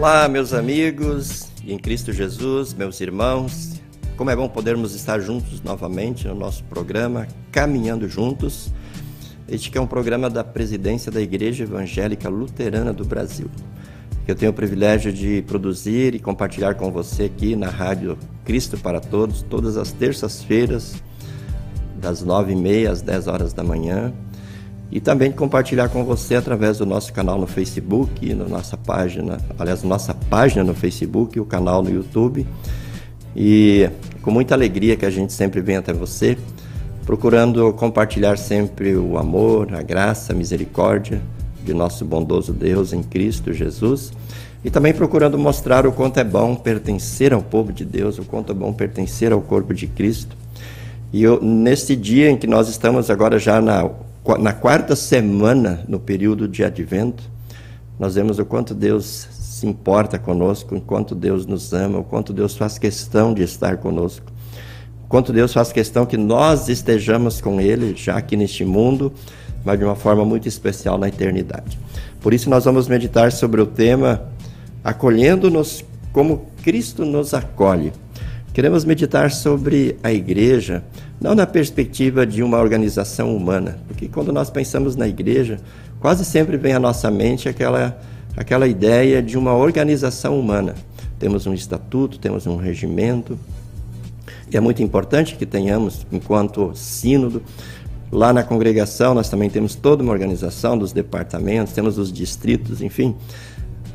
Olá, meus amigos em Cristo Jesus, meus irmãos. Como é bom podermos estar juntos novamente no nosso programa Caminhando Juntos. Este é um programa da presidência da Igreja Evangélica Luterana do Brasil. Eu tenho o privilégio de produzir e compartilhar com você aqui na Rádio Cristo para Todos, todas as terças-feiras, das nove e meia às dez horas da manhã e também compartilhar com você através do nosso canal no Facebook, na nossa página, aliás, nossa página no Facebook, o canal no YouTube. E com muita alegria que a gente sempre vem até você, procurando compartilhar sempre o amor, a graça, a misericórdia de nosso bondoso Deus em Cristo Jesus. E também procurando mostrar o quanto é bom pertencer ao povo de Deus, o quanto é bom pertencer ao corpo de Cristo. E eu, neste dia em que nós estamos agora já na na quarta semana, no período de advento, nós vemos o quanto Deus se importa conosco, o quanto Deus nos ama, o quanto Deus faz questão de estar conosco, o quanto Deus faz questão que nós estejamos com Ele já aqui neste mundo, mas de uma forma muito especial na eternidade. Por isso, nós vamos meditar sobre o tema Acolhendo-nos como Cristo nos acolhe. Queremos meditar sobre a igreja, não na perspectiva de uma organização humana, porque quando nós pensamos na igreja, quase sempre vem à nossa mente aquela, aquela ideia de uma organização humana. Temos um estatuto, temos um regimento, e é muito importante que tenhamos, enquanto sínodo, lá na congregação nós também temos toda uma organização dos departamentos, temos os distritos, enfim.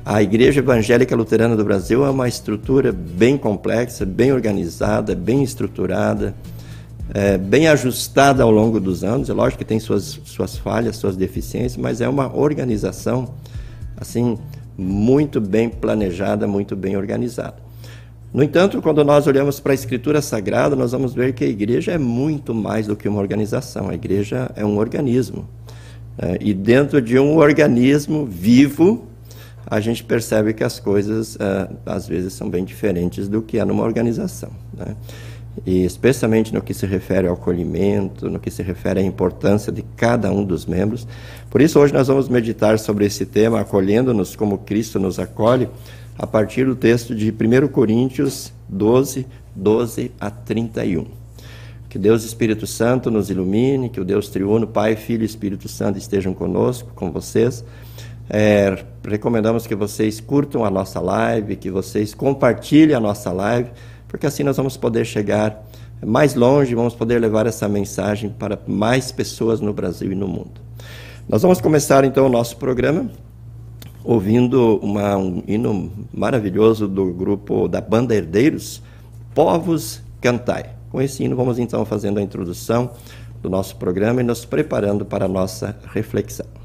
A Igreja Evangélica Luterana do Brasil é uma estrutura bem complexa, bem organizada, bem estruturada, é, bem ajustada ao longo dos anos. É lógico que tem suas, suas falhas, suas deficiências, mas é uma organização assim muito bem planejada, muito bem organizada. No entanto, quando nós olhamos para a Escritura Sagrada, nós vamos ver que a igreja é muito mais do que uma organização. A igreja é um organismo. É, e dentro de um organismo vivo, a gente percebe que as coisas uh, às vezes são bem diferentes do que é numa organização. Né? E especialmente no que se refere ao acolhimento, no que se refere à importância de cada um dos membros. Por isso, hoje nós vamos meditar sobre esse tema, acolhendo-nos como Cristo nos acolhe, a partir do texto de 1 Coríntios 12, 12 a 31. Que Deus Espírito Santo nos ilumine, que o Deus triuno, Pai, Filho e Espírito Santo estejam conosco, com vocês é, recomendamos que vocês curtam a nossa live, que vocês compartilhem a nossa live, porque assim nós vamos poder chegar mais longe, vamos poder levar essa mensagem para mais pessoas no Brasil e no mundo. Nós vamos começar então o nosso programa ouvindo uma, um hino maravilhoso do grupo da Banda Herdeiros, Povos Cantai. Com esse hino vamos então fazendo a introdução do nosso programa e nos preparando para a nossa reflexão.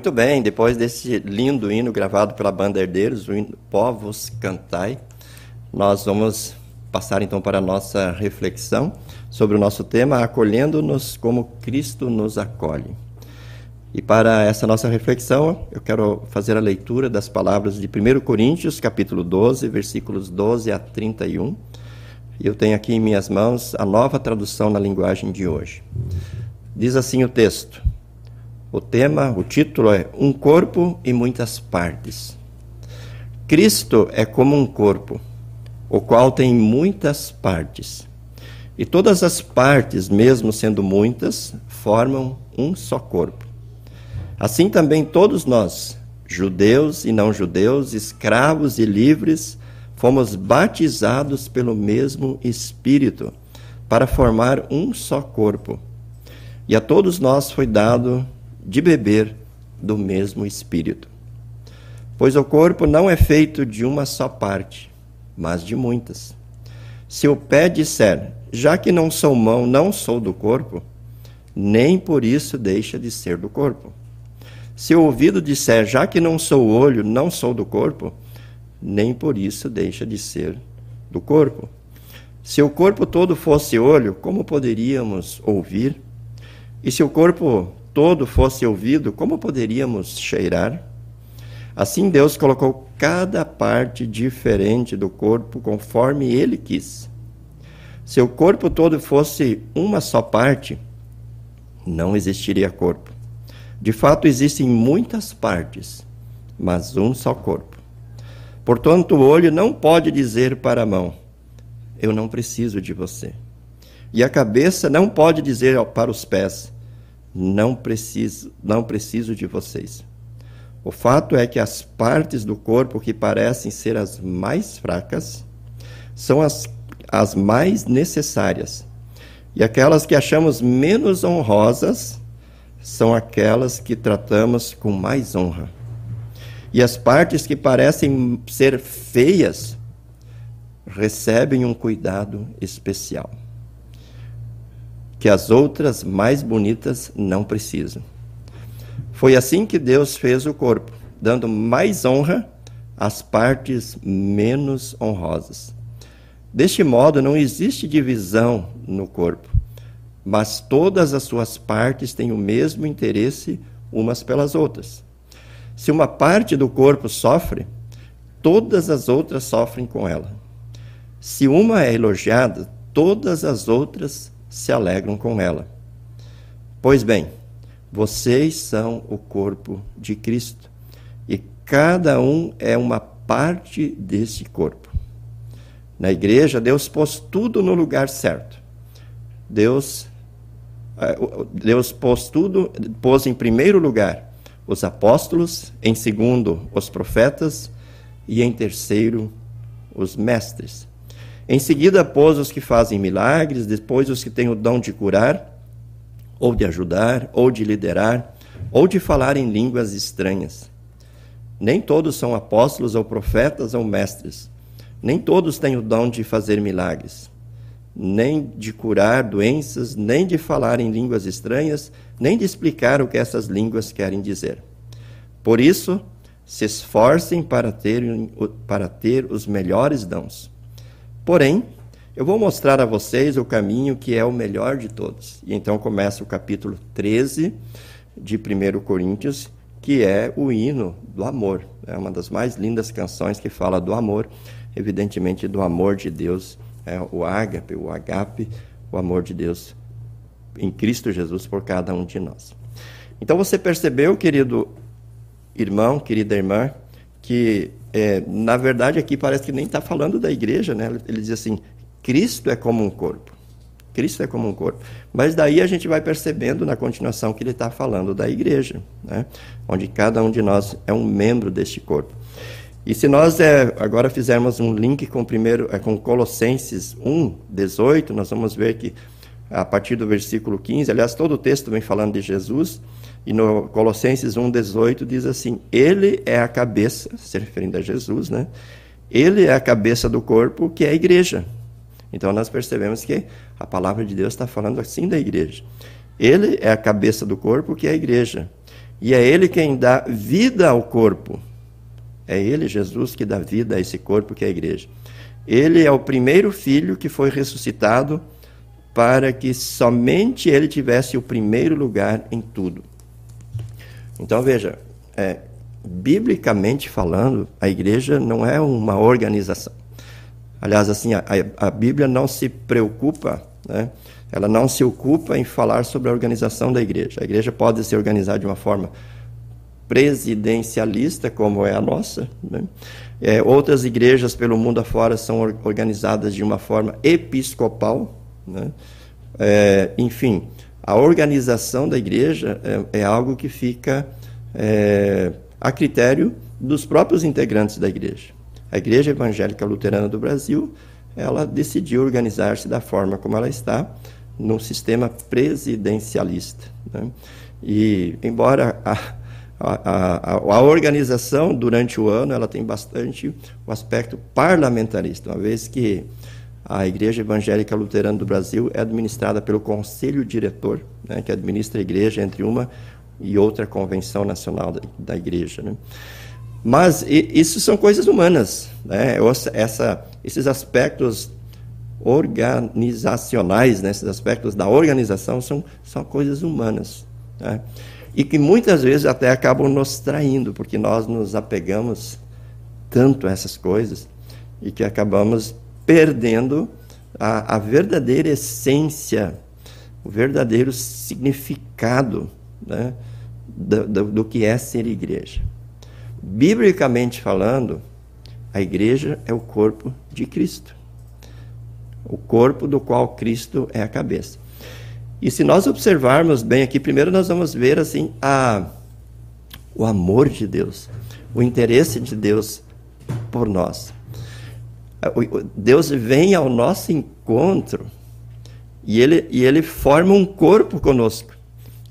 Muito bem, depois desse lindo hino gravado pela banda Herdeiros, o hino Povos Cantai, nós vamos passar então para a nossa reflexão sobre o nosso tema Acolhendo-nos como Cristo nos acolhe. E para essa nossa reflexão, eu quero fazer a leitura das palavras de 1 Coríntios, capítulo 12, versículos 12 a 31. E eu tenho aqui em minhas mãos a nova tradução na linguagem de hoje. Diz assim o texto: o tema, o título é Um Corpo e Muitas Partes. Cristo é como um corpo, o qual tem muitas partes. E todas as partes, mesmo sendo muitas, formam um só corpo. Assim também todos nós, judeus e não judeus, escravos e livres, fomos batizados pelo mesmo Espírito, para formar um só corpo. E a todos nós foi dado de beber do mesmo Espírito. Pois o corpo não é feito de uma só parte, mas de muitas. Se o pé disser, já que não sou mão, não sou do corpo, nem por isso deixa de ser do corpo. Se o ouvido disser, já que não sou olho, não sou do corpo, nem por isso deixa de ser do corpo. Se o corpo todo fosse olho, como poderíamos ouvir? E se o corpo todo fosse ouvido, como poderíamos cheirar? Assim Deus colocou cada parte diferente do corpo conforme ele quis. Se o corpo todo fosse uma só parte, não existiria corpo. De fato, existem muitas partes, mas um só corpo. Portanto, o olho não pode dizer para a mão: Eu não preciso de você. E a cabeça não pode dizer para os pés: não preciso, não preciso de vocês. O fato é que as partes do corpo que parecem ser as mais fracas são as, as mais necessárias. E aquelas que achamos menos honrosas são aquelas que tratamos com mais honra. E as partes que parecem ser feias recebem um cuidado especial que as outras mais bonitas não precisam. Foi assim que Deus fez o corpo, dando mais honra às partes menos honrosas. Deste modo, não existe divisão no corpo, mas todas as suas partes têm o mesmo interesse umas pelas outras. Se uma parte do corpo sofre, todas as outras sofrem com ela. Se uma é elogiada, todas as outras se alegram com ela. Pois bem, vocês são o corpo de Cristo e cada um é uma parte desse corpo. Na igreja, Deus pôs tudo no lugar certo. Deus, eh, Deus pôs tudo, pôs em primeiro lugar os apóstolos, em segundo os profetas e em terceiro os mestres. Em seguida, pôs os que fazem milagres, depois os que têm o dom de curar, ou de ajudar, ou de liderar, ou de falar em línguas estranhas. Nem todos são apóstolos ou profetas ou mestres. Nem todos têm o dom de fazer milagres, nem de curar doenças, nem de falar em línguas estranhas, nem de explicar o que essas línguas querem dizer. Por isso, se esforcem para ter, para ter os melhores dons Porém, eu vou mostrar a vocês o caminho que é o melhor de todos. E então começa o capítulo 13 de 1 Coríntios, que é o hino do amor. É uma das mais lindas canções que fala do amor, evidentemente do amor de Deus, é o ágape, o agape, o amor de Deus em Cristo Jesus por cada um de nós. Então você percebeu, querido irmão, querida irmã, que é, na verdade aqui parece que nem está falando da igreja, né? Ele diz assim: Cristo é como um corpo. Cristo é como um corpo. Mas daí a gente vai percebendo na continuação que ele está falando da igreja, né? onde cada um de nós é um membro deste corpo. E se nós é, agora fizermos um link com, primeiro, é, com Colossenses 1, 18, nós vamos ver que a partir do versículo 15, aliás, todo o texto vem falando de Jesus, e no Colossenses 1,18 diz assim: Ele é a cabeça, se referindo a Jesus, né? Ele é a cabeça do corpo, que é a igreja. Então nós percebemos que a palavra de Deus está falando assim da igreja. Ele é a cabeça do corpo, que é a igreja. E é Ele quem dá vida ao corpo. É Ele, Jesus, que dá vida a esse corpo que é a igreja. Ele é o primeiro filho que foi ressuscitado para que somente ele tivesse o primeiro lugar em tudo. Então veja, é, biblicamente falando, a igreja não é uma organização. Aliás, assim, a, a Bíblia não se preocupa, né? ela não se ocupa em falar sobre a organização da igreja. A igreja pode se organizar de uma forma presidencialista, como é a nossa. Né? É, outras igrejas pelo mundo afora são organizadas de uma forma episcopal. Né? É, enfim, a organização da igreja é, é algo que fica é, a critério dos próprios integrantes da igreja. A Igreja Evangélica Luterana do Brasil, ela decidiu organizar-se da forma como ela está, num sistema presidencialista. Né? E, embora a, a, a, a, organização durante o ano ela tem bastante o aspecto parlamentarista, uma vez que a Igreja Evangélica Luterana do Brasil é administrada pelo Conselho Diretor, né, que administra a igreja entre uma e outra convenção nacional da, da igreja. Né? Mas isso são coisas humanas. Né? Essa, esses aspectos organizacionais, né? esses aspectos da organização são, são coisas humanas. Né? E que muitas vezes até acabam nos traindo, porque nós nos apegamos tanto a essas coisas e que acabamos perdendo a, a verdadeira essência, o verdadeiro significado né? do, do, do que é ser igreja. Biblicamente falando, a igreja é o corpo de Cristo. O corpo do qual Cristo é a cabeça. E se nós observarmos bem aqui, primeiro nós vamos ver assim a, o amor de Deus, o interesse de Deus por nós. Deus vem ao nosso encontro e ele, e ele forma um corpo conosco.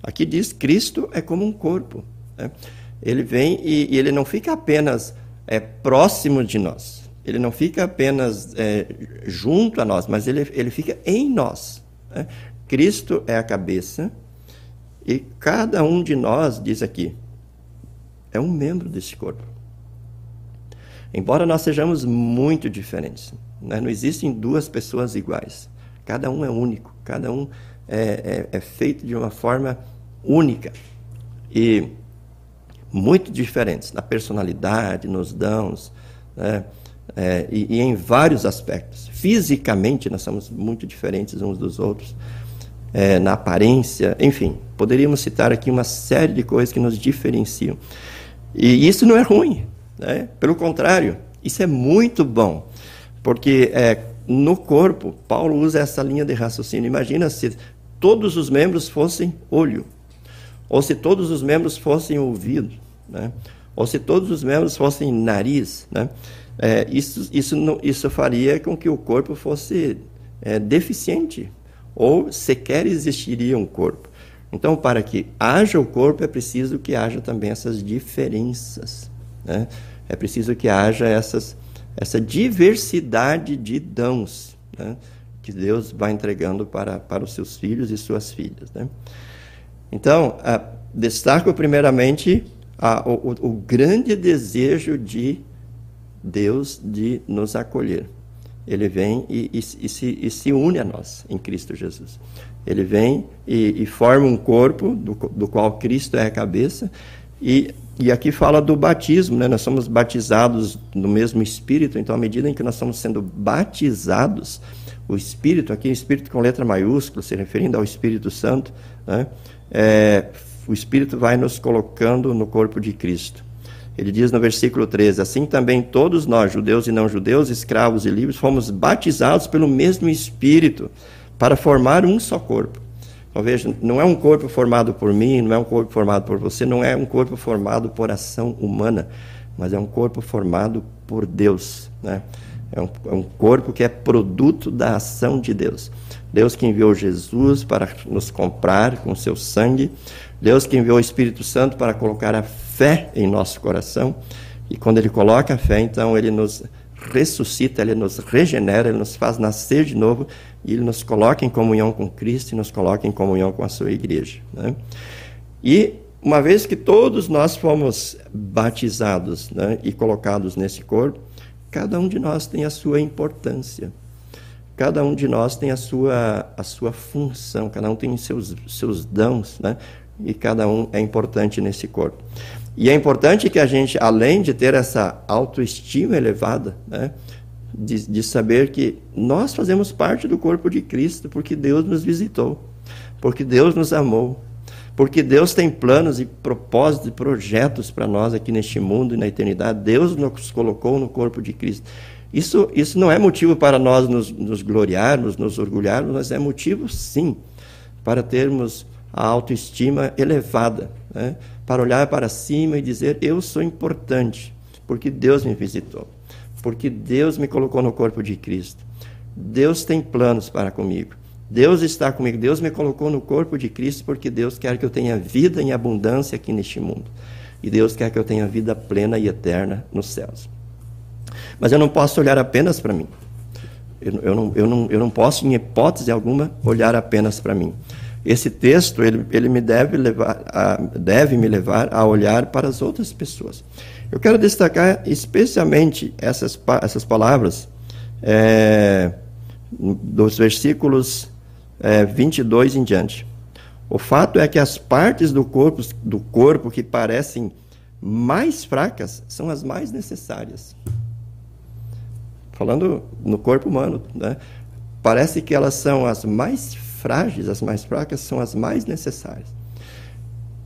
Aqui diz: Cristo é como um corpo. Né? Ele vem e, e ele não fica apenas é, próximo de nós, ele não fica apenas é, junto a nós, mas ele, ele fica em nós. Né? Cristo é a cabeça e cada um de nós, diz aqui, é um membro desse corpo. Embora nós sejamos muito diferentes, né? não existem duas pessoas iguais. Cada um é único, cada um é, é, é feito de uma forma única. E muito diferentes na personalidade, nos dons, né? é, e, e, em vários aspectos. Fisicamente, nós somos muito diferentes uns dos outros, é, na aparência, enfim, poderíamos citar aqui uma série de coisas que nos diferenciam. E isso não é ruim, né? pelo contrário, isso é muito bom, porque é, no corpo, Paulo usa essa linha de raciocínio. Imagina se todos os membros fossem olho ou se todos os membros fossem ouvidos, né? ou se todos os membros fossem nariz, né? É, isso, isso, não, isso faria com que o corpo fosse é, deficiente, ou sequer existiria um corpo. Então, para que haja o corpo, é preciso que haja também essas diferenças. Né? É preciso que haja essas, essa diversidade de dons né? que Deus vai entregando para, para os seus filhos e suas filhas. Né? Então, destaco primeiramente o, o, grande desejo de Deus de nos acolher. Ele vem e, e, e, se, e, se, une a nós em Cristo Jesus. Ele vem e, forma um corpo do, do, qual Cristo é a cabeça. E, aqui fala do batismo, né? nós somos batizados no mesmo Espírito, então, à medida em que nós estamos sendo batizados, o Espírito, aqui Espírito com letra maiúscula, se referindo ao Espírito Santo, né? é, o Espírito vai nos colocando no corpo de Cristo. Ele diz no versículo 13: Assim também todos nós, judeus e não judeus, escravos e livres, fomos batizados pelo mesmo Espírito para formar um só corpo. Então veja, não é um corpo formado por mim, não é um corpo formado por você, não é um corpo formado por ação humana, mas é um corpo formado por Deus. Né? É, um, é um corpo que é produto da ação de Deus. Deus que enviou Jesus para nos comprar com seu sangue, Deus que enviou o Espírito Santo para colocar a fé em nosso coração, e quando ele coloca a fé, então ele nos ressuscita, ele nos regenera, ele nos faz nascer de novo, e ele nos coloca em comunhão com Cristo e nos coloca em comunhão com a sua igreja. Né? E uma vez que todos nós fomos batizados né, e colocados nesse corpo, cada um de nós tem a sua importância. Cada um de nós tem a sua, a sua função, cada um tem seus, seus dons, né? e cada um é importante nesse corpo. E é importante que a gente, além de ter essa autoestima elevada, né? De, de saber que nós fazemos parte do corpo de Cristo porque Deus nos visitou, porque Deus nos amou, porque Deus tem planos e propósitos e projetos para nós aqui neste mundo e na eternidade. Deus nos colocou no corpo de Cristo. Isso, isso não é motivo para nós nos, nos gloriarmos, nos orgulharmos, mas é motivo, sim, para termos a autoestima elevada, né? para olhar para cima e dizer: Eu sou importante, porque Deus me visitou porque Deus me colocou no corpo de Cristo. Deus tem planos para comigo. Deus está comigo. Deus me colocou no corpo de Cristo porque Deus quer que eu tenha vida em abundância aqui neste mundo. E Deus quer que eu tenha vida plena e eterna nos céus. Mas eu não posso olhar apenas para mim. Eu, eu, não, eu, não, eu não posso, em hipótese alguma, olhar apenas para mim. Esse texto ele, ele me deve, levar a, deve me levar a olhar para as outras pessoas. Eu quero destacar especialmente essas, essas palavras é, dos versículos é, 22 em diante. O fato é que as partes do corpo, do corpo que parecem mais fracas são as mais necessárias. Falando no corpo humano, né? parece que elas são as mais frágeis, as mais fracas, são as mais necessárias.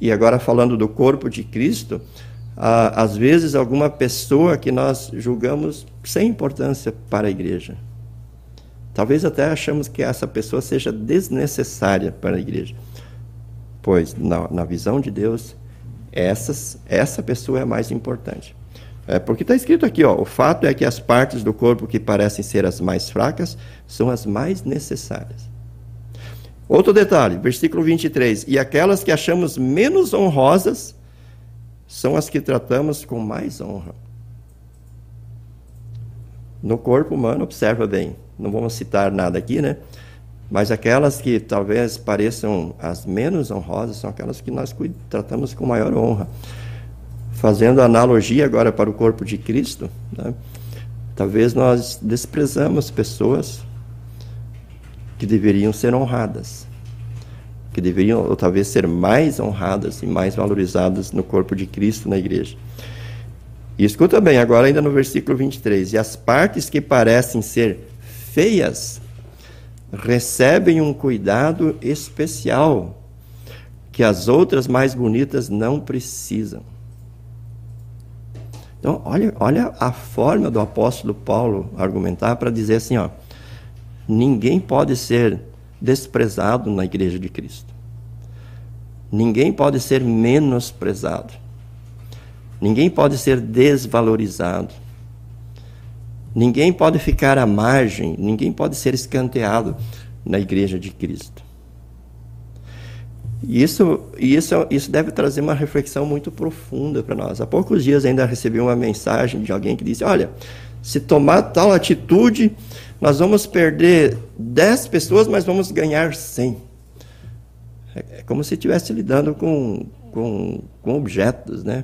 E agora, falando do corpo de Cristo, às vezes alguma pessoa que nós julgamos sem importância para a igreja. Talvez até achamos que essa pessoa seja desnecessária para a igreja. Pois, na, na visão de Deus, essas, essa pessoa é mais importante. É porque está escrito aqui, ó, o fato é que as partes do corpo que parecem ser as mais fracas são as mais necessárias. Outro detalhe, versículo 23. E aquelas que achamos menos honrosas são as que tratamos com mais honra. No corpo humano, observa bem, não vamos citar nada aqui, né? Mas aquelas que talvez pareçam as menos honrosas são aquelas que nós tratamos com maior honra. Fazendo analogia agora para o corpo de Cristo, né? talvez nós desprezamos pessoas que deveriam ser honradas que deveriam talvez ser mais honradas e mais valorizadas no corpo de Cristo na igreja. E escuta bem, agora ainda no versículo 23, e as partes que parecem ser feias recebem um cuidado especial que as outras mais bonitas não precisam. Então, olha, olha a forma do apóstolo Paulo argumentar para dizer assim, ó, ninguém pode ser desprezado na igreja de Cristo. Ninguém pode ser menosprezado. Ninguém pode ser desvalorizado. Ninguém pode ficar à margem, ninguém pode ser escanteado na igreja de Cristo. E isso, isso, isso deve trazer uma reflexão muito profunda para nós. Há poucos dias ainda recebi uma mensagem de alguém que disse: Olha, se tomar tal atitude, nós vamos perder 10 pessoas, mas vamos ganhar 100. É, é como se estivesse lidando com, com, com objetos, né?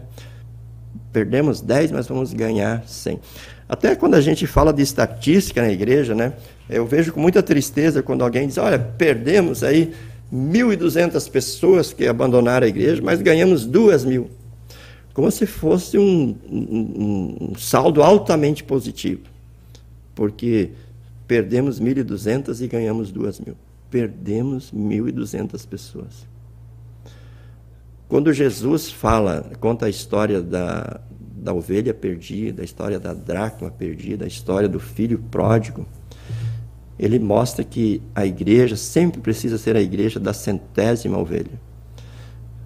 Perdemos 10, mas vamos ganhar 100. Até quando a gente fala de estatística na igreja, né? Eu vejo com muita tristeza quando alguém diz, olha, perdemos aí 1.200 pessoas que abandonaram a igreja, mas ganhamos 2 mil. Como se fosse um, um, um saldo altamente positivo. Porque Perdemos 1.200 e ganhamos 2 mil. Perdemos 1.200 pessoas. Quando Jesus fala, conta a história da, da ovelha perdida, a história da dracma perdida, a história do filho pródigo, ele mostra que a igreja sempre precisa ser a igreja da centésima ovelha.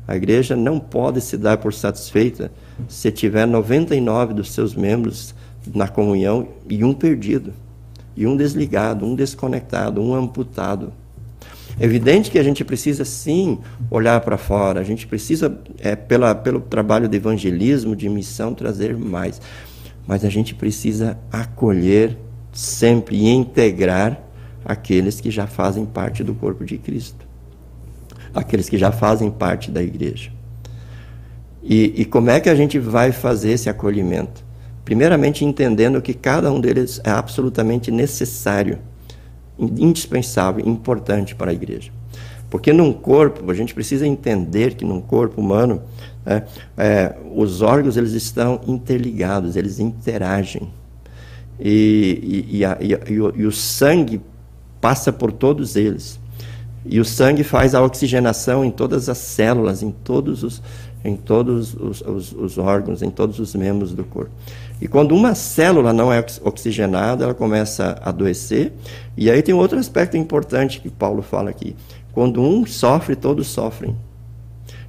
A igreja não pode se dar por satisfeita se tiver 99 dos seus membros na comunhão e um perdido e um desligado, um desconectado, um amputado. É evidente que a gente precisa sim olhar para fora, a gente precisa, é, pela, pelo trabalho de evangelismo, de missão, trazer mais. Mas a gente precisa acolher sempre e integrar aqueles que já fazem parte do corpo de Cristo, aqueles que já fazem parte da igreja. E, e como é que a gente vai fazer esse acolhimento? Primeiramente, entendendo que cada um deles é absolutamente necessário, indispensável, importante para a igreja. Porque num corpo, a gente precisa entender que num corpo humano, né, é, os órgãos eles estão interligados, eles interagem. E, e, e, a, e, o, e o sangue passa por todos eles. E o sangue faz a oxigenação em todas as células, em todos os, em todos os, os, os, órgãos, em todos os membros do corpo. E quando uma célula não é oxigenada, ela começa a adoecer. E aí tem outro aspecto importante que Paulo fala aqui. Quando um sofre, todos sofrem.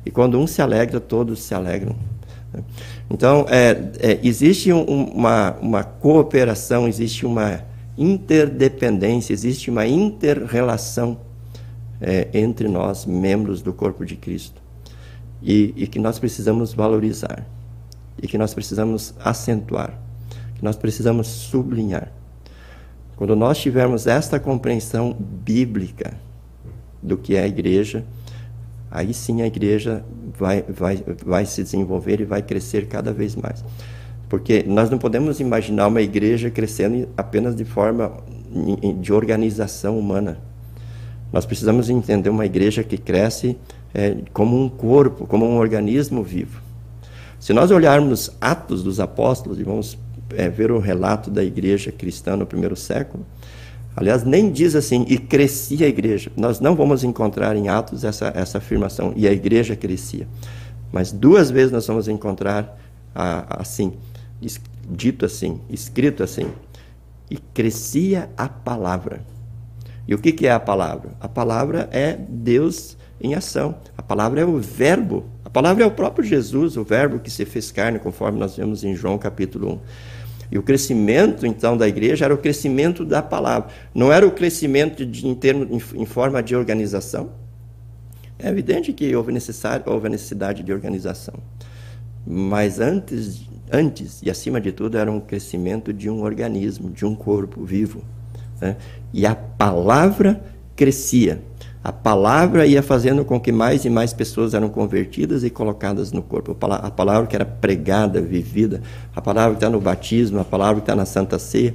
E quando um se alegra, todos se alegram. Então, é, é, existe um, uma, uma cooperação, existe uma interdependência, existe uma interrelação é, entre nós, membros do corpo de Cristo. E, e que nós precisamos valorizar, e que nós precisamos acentuar, que nós precisamos sublinhar. Quando nós tivermos esta compreensão bíblica do que é a igreja, aí sim a igreja vai, vai, vai se desenvolver e vai crescer cada vez mais. Porque nós não podemos imaginar uma igreja crescendo apenas de forma de organização humana. Nós precisamos entender uma igreja que cresce é, como um corpo, como um organismo vivo. Se nós olharmos Atos dos Apóstolos e vamos é, ver o relato da igreja cristã no primeiro século, aliás, nem diz assim, e crescia a igreja. Nós não vamos encontrar em Atos essa, essa afirmação, e a igreja crescia. Mas duas vezes nós vamos encontrar assim, dito assim, escrito assim, e crescia a palavra. E o que, que é a palavra? A palavra é Deus em ação. A palavra é o verbo. A palavra é o próprio Jesus, o verbo que se fez carne, conforme nós vemos em João capítulo 1. E o crescimento, então, da igreja era o crescimento da palavra. Não era o crescimento de, em, termo, em, em forma de organização. É evidente que houve, necessário, houve a necessidade de organização. Mas antes antes e acima de tudo era um crescimento de um organismo, de um corpo vivo. Né? E a palavra crescia. A palavra ia fazendo com que mais e mais pessoas eram convertidas e colocadas no corpo. A palavra que era pregada, vivida, a palavra que está no batismo, a palavra que está na Santa Ceia,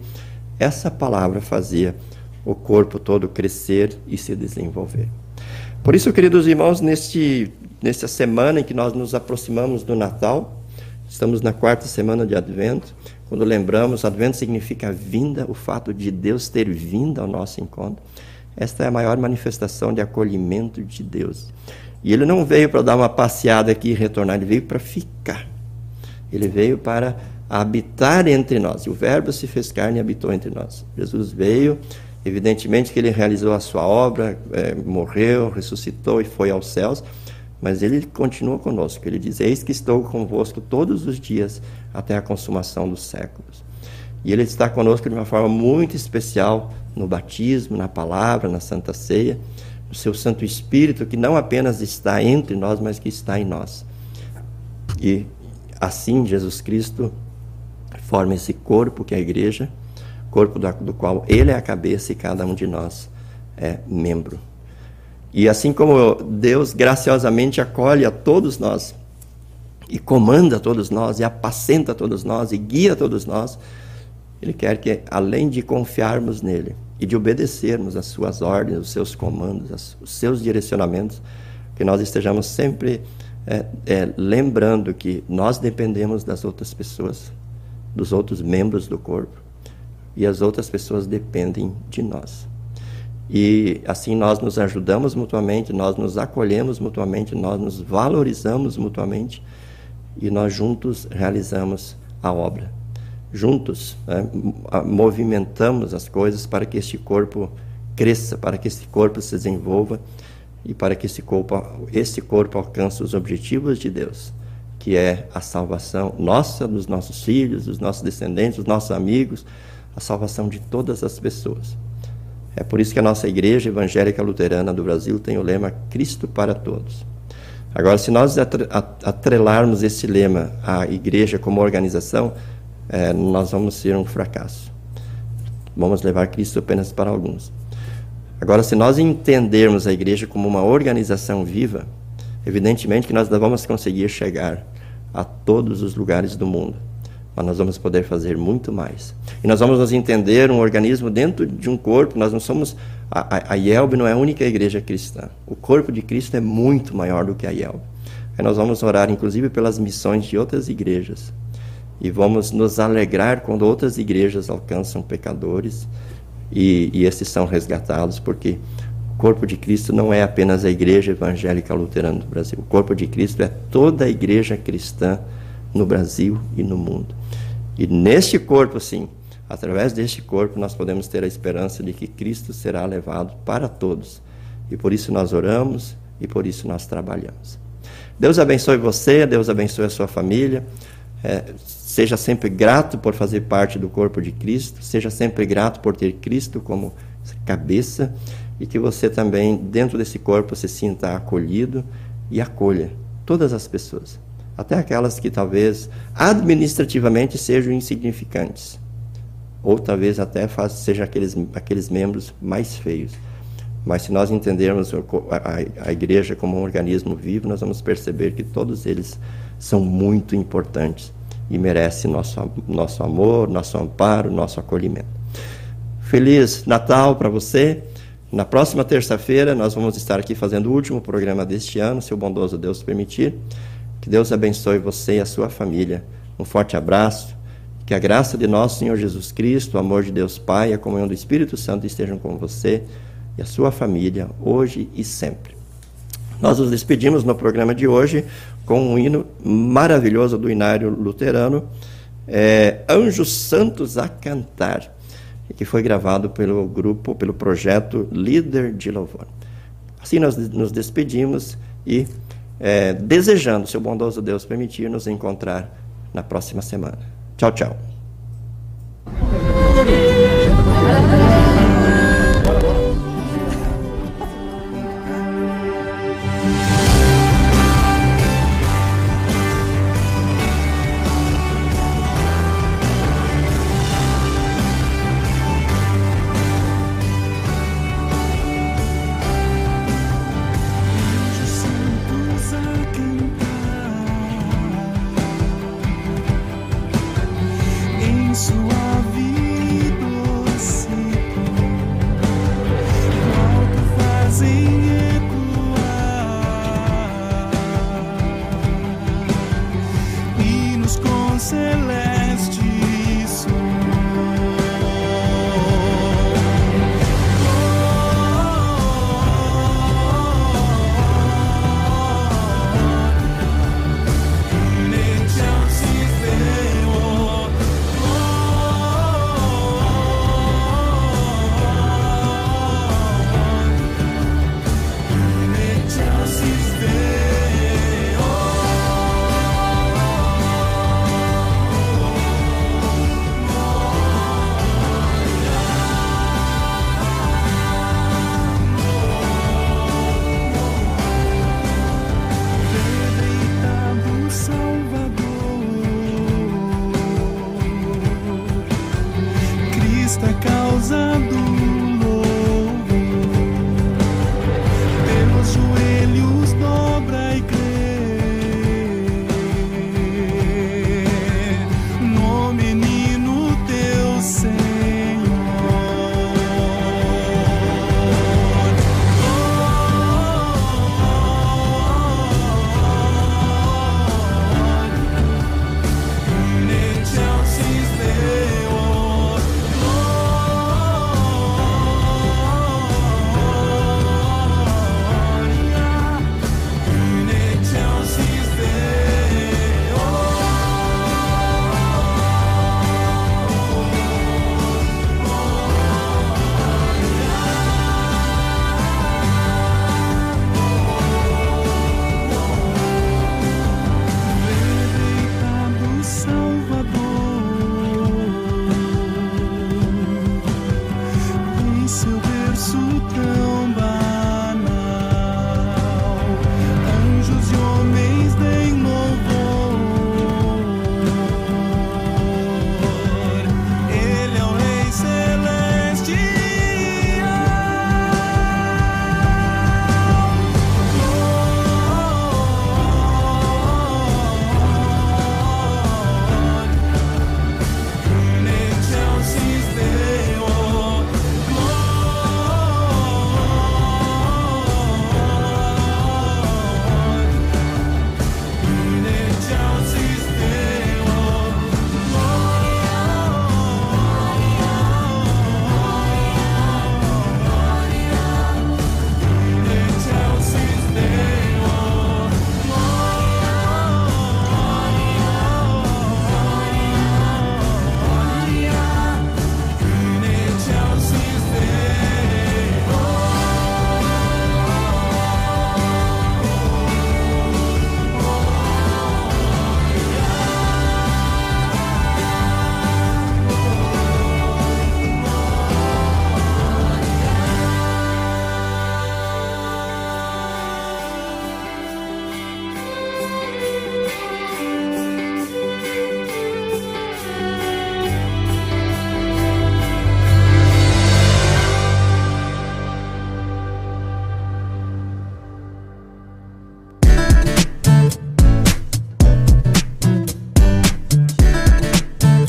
essa palavra fazia o corpo todo crescer e se desenvolver. Por isso, queridos irmãos, neste, nesta semana em que nós nos aproximamos do Natal, Estamos na quarta semana de Advento. Quando lembramos, Advento significa vinda, o fato de Deus ter vindo ao nosso encontro. Esta é a maior manifestação de acolhimento de Deus. E ele não veio para dar uma passeada aqui e retornar, ele veio para ficar. Ele veio para habitar entre nós. E o Verbo se fez carne e habitou entre nós. Jesus veio, evidentemente que ele realizou a sua obra, é, morreu, ressuscitou e foi aos céus mas ele continua conosco. Ele diz: Eis que estou convosco todos os dias até a consumação dos séculos. E ele está conosco de uma forma muito especial no batismo, na palavra, na Santa Ceia, no seu Santo Espírito, que não apenas está entre nós, mas que está em nós. E assim Jesus Cristo forma esse corpo que é a igreja, corpo do qual ele é a cabeça e cada um de nós é membro. E assim como Deus graciosamente acolhe a todos nós, e comanda todos nós, e apacenta todos nós, e guia todos nós, Ele quer que, além de confiarmos nele e de obedecermos às suas ordens, os seus comandos, os seus direcionamentos, que nós estejamos sempre é, é, lembrando que nós dependemos das outras pessoas, dos outros membros do corpo, e as outras pessoas dependem de nós. E assim nós nos ajudamos mutuamente, nós nos acolhemos mutuamente, nós nos valorizamos mutuamente e nós juntos realizamos a obra. Juntos né, movimentamos as coisas para que este corpo cresça, para que este corpo se desenvolva e para que esse corpo, esse corpo alcance os objetivos de Deus, que é a salvação nossa, dos nossos filhos, dos nossos descendentes, dos nossos amigos, a salvação de todas as pessoas. É por isso que a nossa Igreja Evangélica Luterana do Brasil tem o lema Cristo para Todos. Agora, se nós atrelarmos esse lema à igreja como organização, é, nós vamos ser um fracasso. Vamos levar Cristo apenas para alguns. Agora, se nós entendermos a igreja como uma organização viva, evidentemente que nós vamos conseguir chegar a todos os lugares do mundo. Mas nós vamos poder fazer muito mais. E nós vamos nos entender um organismo dentro de um corpo. Nós não somos. A, a, a IELB não é a única igreja cristã. O corpo de Cristo é muito maior do que a IELB. Aí nós vamos orar, inclusive, pelas missões de outras igrejas. E vamos nos alegrar quando outras igrejas alcançam pecadores e, e esses são resgatados, porque o corpo de Cristo não é apenas a igreja evangélica luterana do Brasil. O corpo de Cristo é toda a igreja cristã no Brasil e no mundo. E neste corpo, sim, através deste corpo, nós podemos ter a esperança de que Cristo será levado para todos. E por isso nós oramos e por isso nós trabalhamos. Deus abençoe você, Deus abençoe a sua família. É, seja sempre grato por fazer parte do corpo de Cristo, seja sempre grato por ter Cristo como cabeça e que você também, dentro desse corpo, se sinta acolhido e acolha todas as pessoas, até aquelas que talvez administrativamente sejam insignificantes, ou talvez até sejam aqueles, aqueles membros mais feios. Mas se nós entendermos a, a, igreja como um organismo vivo, nós vamos perceber que todos eles são muito importantes e merecem nosso, nosso amor, nosso amparo, nosso acolhimento. Feliz Natal para você. Na próxima terça-feira nós vamos estar aqui fazendo o último programa deste ano, se o bondoso Deus permitir. Que Deus abençoe você e a sua família. Um forte abraço. Que a graça de nosso Senhor Jesus Cristo, o amor de Deus Pai a comunhão do Espírito Santo estejam com você e a sua família, hoje e sempre. Nós nos despedimos no programa de hoje com um hino maravilhoso do Inário Luterano, é, Anjos Santos a Cantar, que foi gravado pelo grupo, pelo projeto Líder de Louvor. Assim nós nos despedimos e é, desejando, se o bondoso Deus permitir, nos encontrar na próxima semana. Tchau, tchau.